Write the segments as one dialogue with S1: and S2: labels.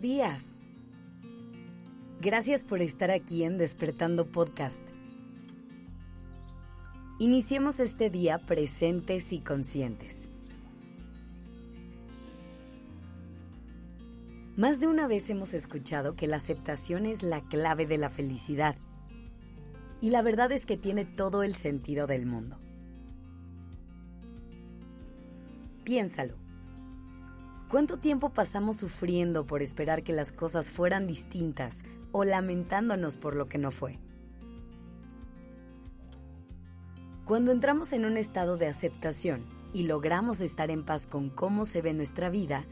S1: Días. Gracias por estar aquí en Despertando Podcast. Iniciemos este día presentes y conscientes. Más de una vez hemos escuchado que la aceptación es la clave de la felicidad. Y la verdad es que tiene todo el sentido del mundo. Piénsalo. ¿Cuánto tiempo pasamos sufriendo por esperar que las cosas fueran distintas o lamentándonos por lo que no fue? Cuando entramos en un estado de aceptación y logramos estar en paz con cómo se ve nuestra vida,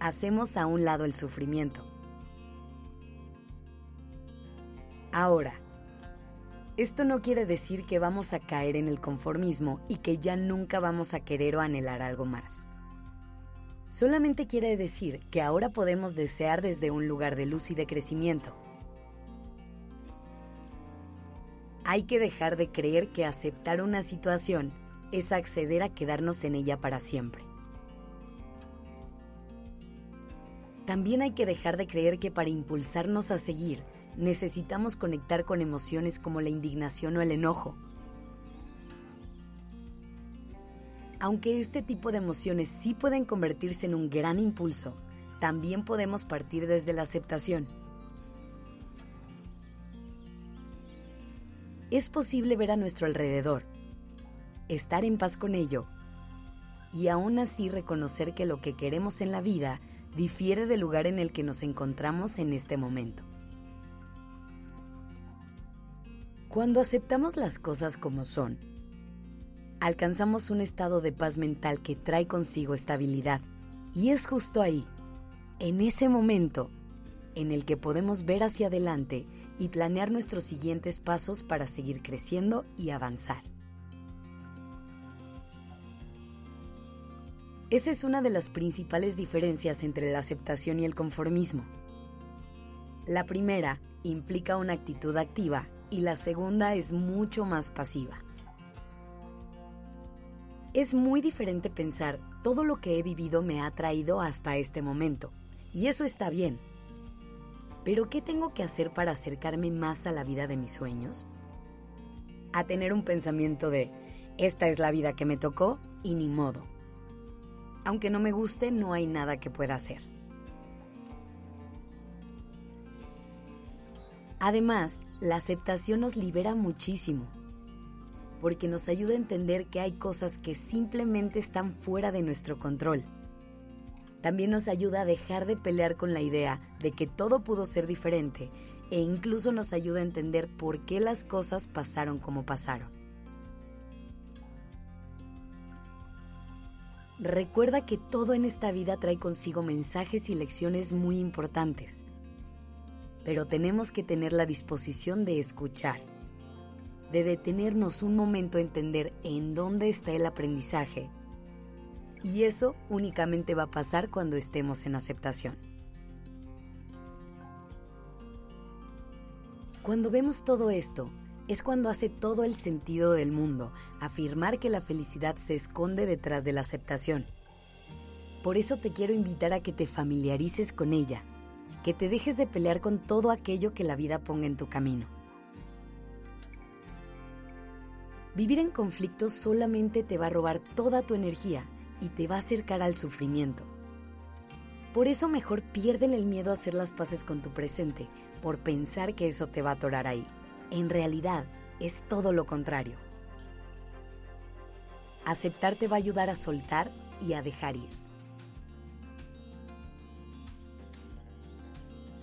S1: hacemos a un lado el sufrimiento. Ahora, esto no quiere decir que vamos a caer en el conformismo y que ya nunca vamos a querer o anhelar algo más. Solamente quiere decir que ahora podemos desear desde un lugar de luz y de crecimiento. Hay que dejar de creer que aceptar una situación es acceder a quedarnos en ella para siempre. También hay que dejar de creer que para impulsarnos a seguir necesitamos conectar con emociones como la indignación o el enojo Aunque este tipo de emociones sí pueden convertirse en un gran impulso, también podemos partir desde la aceptación. Es posible ver a nuestro alrededor, estar en paz con ello y aún así reconocer que lo que queremos en la vida difiere del lugar en el que nos encontramos en este momento. Cuando aceptamos las cosas como son, alcanzamos un estado de paz mental que trae consigo estabilidad. Y es justo ahí, en ese momento, en el que podemos ver hacia adelante y planear nuestros siguientes pasos para seguir creciendo y avanzar. Esa es una de las principales diferencias entre la aceptación y el conformismo. La primera implica una actitud activa y la segunda es mucho más pasiva. Es muy diferente pensar, todo lo que he vivido me ha traído hasta este momento, y eso está bien. Pero ¿qué tengo que hacer para acercarme más a la vida de mis sueños? A tener un pensamiento de, esta es la vida que me tocó y ni modo. Aunque no me guste, no hay nada que pueda hacer. Además, la aceptación nos libera muchísimo porque nos ayuda a entender que hay cosas que simplemente están fuera de nuestro control. También nos ayuda a dejar de pelear con la idea de que todo pudo ser diferente e incluso nos ayuda a entender por qué las cosas pasaron como pasaron. Recuerda que todo en esta vida trae consigo mensajes y lecciones muy importantes, pero tenemos que tener la disposición de escuchar de detenernos un momento a entender en dónde está el aprendizaje. Y eso únicamente va a pasar cuando estemos en aceptación. Cuando vemos todo esto, es cuando hace todo el sentido del mundo afirmar que la felicidad se esconde detrás de la aceptación. Por eso te quiero invitar a que te familiarices con ella, que te dejes de pelear con todo aquello que la vida ponga en tu camino. Vivir en conflicto solamente te va a robar toda tu energía y te va a acercar al sufrimiento. Por eso mejor piérdele el miedo a hacer las paces con tu presente, por pensar que eso te va a atorar ahí. En realidad, es todo lo contrario. Aceptar te va a ayudar a soltar y a dejar ir.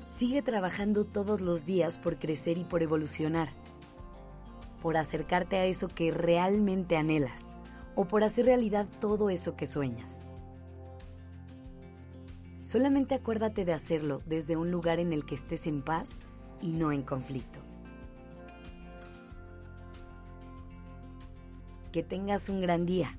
S1: Sigue trabajando todos los días por crecer y por evolucionar por acercarte a eso que realmente anhelas o por hacer realidad todo eso que sueñas. Solamente acuérdate de hacerlo desde un lugar en el que estés en paz y no en conflicto. Que tengas un gran día.